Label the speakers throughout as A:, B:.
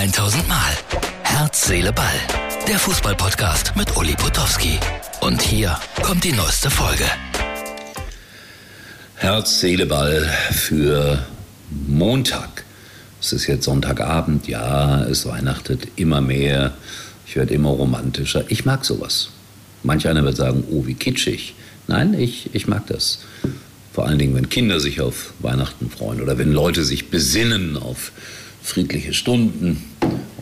A: 1000 Mal. Herz, Seele, Ball. Der Fußballpodcast mit Uli Potowski. Und hier kommt die neueste Folge.
B: Herz, Seele, Ball für Montag. Es ist jetzt Sonntagabend, ja, es weihnachtet immer mehr. Ich werde immer romantischer. Ich mag sowas. Manch einer wird sagen, oh, wie kitschig. Nein, ich, ich mag das. Vor allen Dingen, wenn Kinder sich auf Weihnachten freuen oder wenn Leute sich besinnen auf friedliche Stunden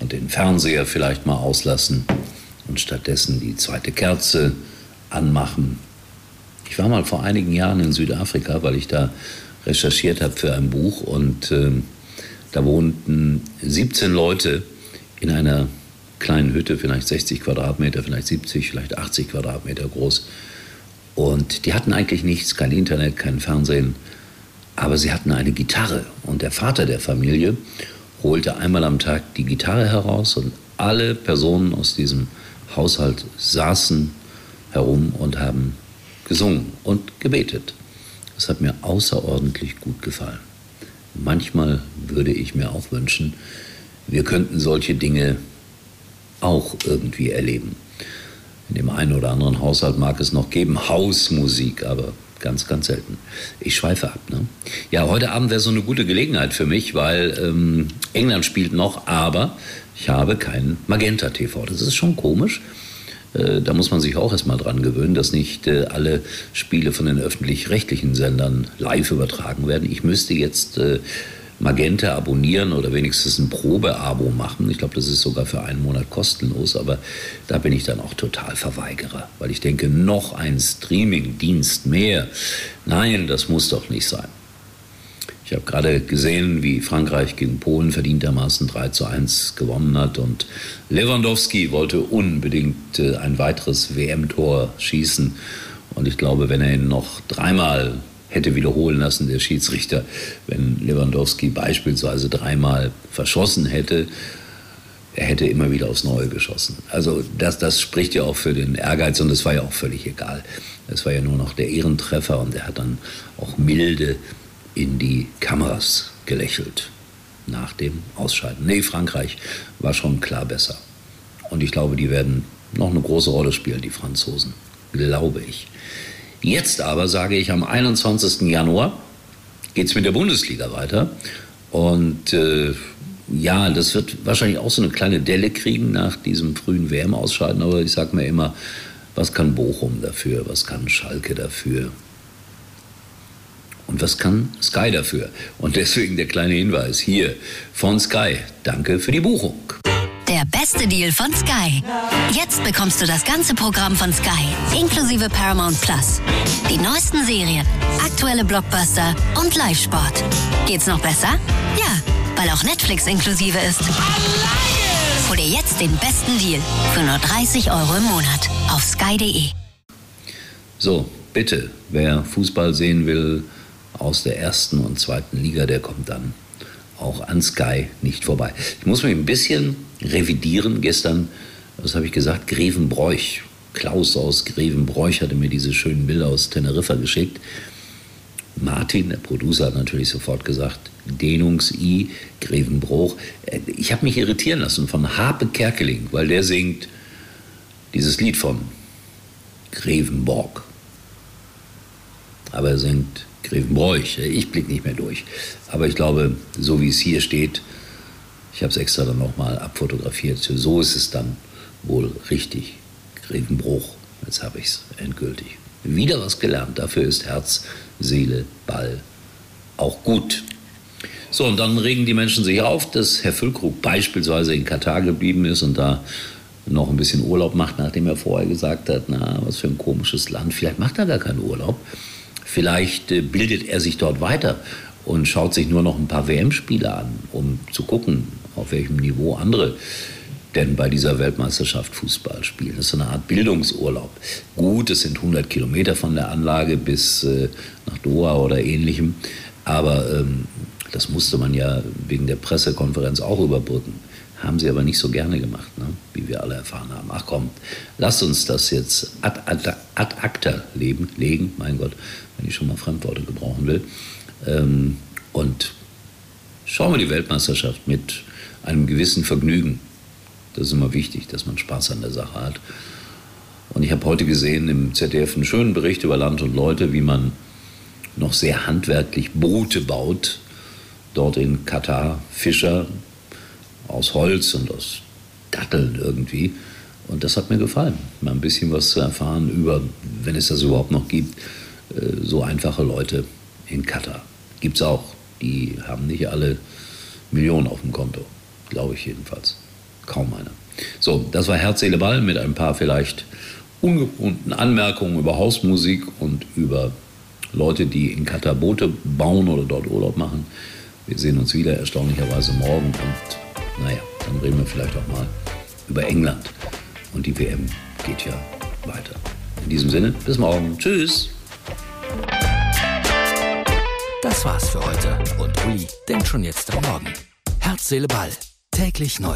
B: und den Fernseher vielleicht mal auslassen und stattdessen die zweite Kerze anmachen. Ich war mal vor einigen Jahren in Südafrika, weil ich da recherchiert habe für ein Buch und äh, da wohnten 17 Leute in einer kleinen Hütte, vielleicht 60 Quadratmeter, vielleicht 70, vielleicht 80 Quadratmeter groß. Und die hatten eigentlich nichts, kein Internet, kein Fernsehen, aber sie hatten eine Gitarre. Und der Vater der Familie holte einmal am Tag die Gitarre heraus und alle Personen aus diesem Haushalt saßen herum und haben gesungen und gebetet. Das hat mir außerordentlich gut gefallen. Manchmal würde ich mir auch wünschen, wir könnten solche Dinge auch irgendwie erleben. In dem einen oder anderen Haushalt mag es noch geben, Hausmusik, aber ganz, ganz selten. Ich schweife ab. Ne? Ja, heute Abend wäre so eine gute Gelegenheit für mich, weil ähm, England spielt noch, aber ich habe keinen Magenta TV. Das ist schon komisch. Äh, da muss man sich auch erstmal dran gewöhnen, dass nicht äh, alle Spiele von den öffentlich-rechtlichen Sendern live übertragen werden. Ich müsste jetzt äh, Magenta abonnieren oder wenigstens ein Probeabo machen. Ich glaube, das ist sogar für einen Monat kostenlos, aber da bin ich dann auch total Verweigerer, weil ich denke, noch ein Streaming-Dienst mehr. Nein, das muss doch nicht sein. Ich habe gerade gesehen, wie Frankreich gegen Polen verdientermaßen 3 zu 1 gewonnen hat und Lewandowski wollte unbedingt äh, ein weiteres WM-Tor schießen. Und ich glaube, wenn er ihn noch dreimal hätte wiederholen lassen, der Schiedsrichter, wenn Lewandowski beispielsweise dreimal verschossen hätte, er hätte immer wieder aufs Neue geschossen. Also das, das spricht ja auch für den Ehrgeiz und es war ja auch völlig egal. Es war ja nur noch der Ehrentreffer und er hat dann auch milde in die Kameras gelächelt nach dem Ausscheiden. Nee, Frankreich war schon klar besser. Und ich glaube, die werden noch eine große Rolle spielen, die Franzosen. Glaube ich. Jetzt aber sage ich, am 21. Januar geht es mit der Bundesliga weiter. Und äh, ja, das wird wahrscheinlich auch so eine kleine Delle kriegen nach diesem frühen WM-Ausscheiden. Aber ich sage mir immer, was kann Bochum dafür? Was kann Schalke dafür? Und was kann Sky dafür? Und deswegen der kleine Hinweis hier von Sky. Danke für die Buchung.
C: Der beste Deal von Sky. Jetzt bekommst du das ganze Programm von Sky, inklusive Paramount Plus. Die neuesten Serien, aktuelle Blockbuster und Live-Sport. Geht's noch besser? Ja, weil auch Netflix inklusive ist. Hol dir jetzt den besten Deal für nur 30 Euro im Monat auf sky.de.
B: So, bitte, wer Fußball sehen will aus der ersten und zweiten Liga, der kommt dann auch an Sky nicht vorbei. Ich muss mich ein bisschen revidieren. Gestern, was habe ich gesagt, Grevenbroich. Klaus aus Grevenbroich hatte mir diese schönen Bilder aus Teneriffa geschickt. Martin, der Producer, hat natürlich sofort gesagt, Dehnungs-I, Grevenbruch. Ich habe mich irritieren lassen von Harpe Kerkeling, weil der singt dieses Lied von Grevenborg. Aber er singt Grevenbroich. Ich blicke nicht mehr durch. Aber ich glaube, so wie es hier steht, ich habe es extra dann nochmal abfotografiert, so ist es dann wohl richtig. Grevenbruch, jetzt habe ich es endgültig. Wieder was gelernt. Dafür ist Herz, Seele, Ball auch gut. So, und dann regen die Menschen sich auf, dass Herr Füllkrug beispielsweise in Katar geblieben ist und da noch ein bisschen Urlaub macht, nachdem er vorher gesagt hat, na, was für ein komisches Land. Vielleicht macht er gar keinen Urlaub. Vielleicht äh, bildet er sich dort weiter und schaut sich nur noch ein paar WM-Spiele an, um zu gucken, auf welchem Niveau andere denn bei dieser Weltmeisterschaft Fußball spielen. Das ist eine Art Bildungsurlaub. Gut, es sind 100 Kilometer von der Anlage bis äh, nach Doha oder ähnlichem, aber ähm, das musste man ja wegen der Pressekonferenz auch überbrücken. Haben sie aber nicht so gerne gemacht, ne? wie wir alle erfahren haben. Ach komm, lasst uns das jetzt ad, ad, ad acta leben, legen, mein Gott, wenn ich schon mal Fremdworte gebrauchen will. Ähm, und schauen wir die Weltmeisterschaft mit einem gewissen Vergnügen. Das ist immer wichtig, dass man Spaß an der Sache hat. Und ich habe heute gesehen im ZDF einen schönen Bericht über Land und Leute, wie man noch sehr handwerklich Boote baut. Dort in Katar Fischer aus Holz und aus Datteln irgendwie. Und das hat mir gefallen, mal ein bisschen was zu erfahren über, wenn es das überhaupt noch gibt, äh, so einfache Leute in Katar. Es auch. Die haben nicht alle Millionen auf dem Konto, glaube ich jedenfalls. Kaum einer. So, das war Herz, Seele, Ball mit ein paar vielleicht ungewohnten Anmerkungen über Hausmusik und über Leute, die in Katar Boote bauen oder dort Urlaub machen. Wir sehen uns wieder erstaunlicherweise morgen und naja, dann reden wir vielleicht auch mal über England. Und die WM geht ja weiter. In diesem Sinne, bis morgen. Tschüss.
A: Das war's für heute und Uli denkt schon jetzt am Morgen. Herz, Seele, Ball. Täglich neu.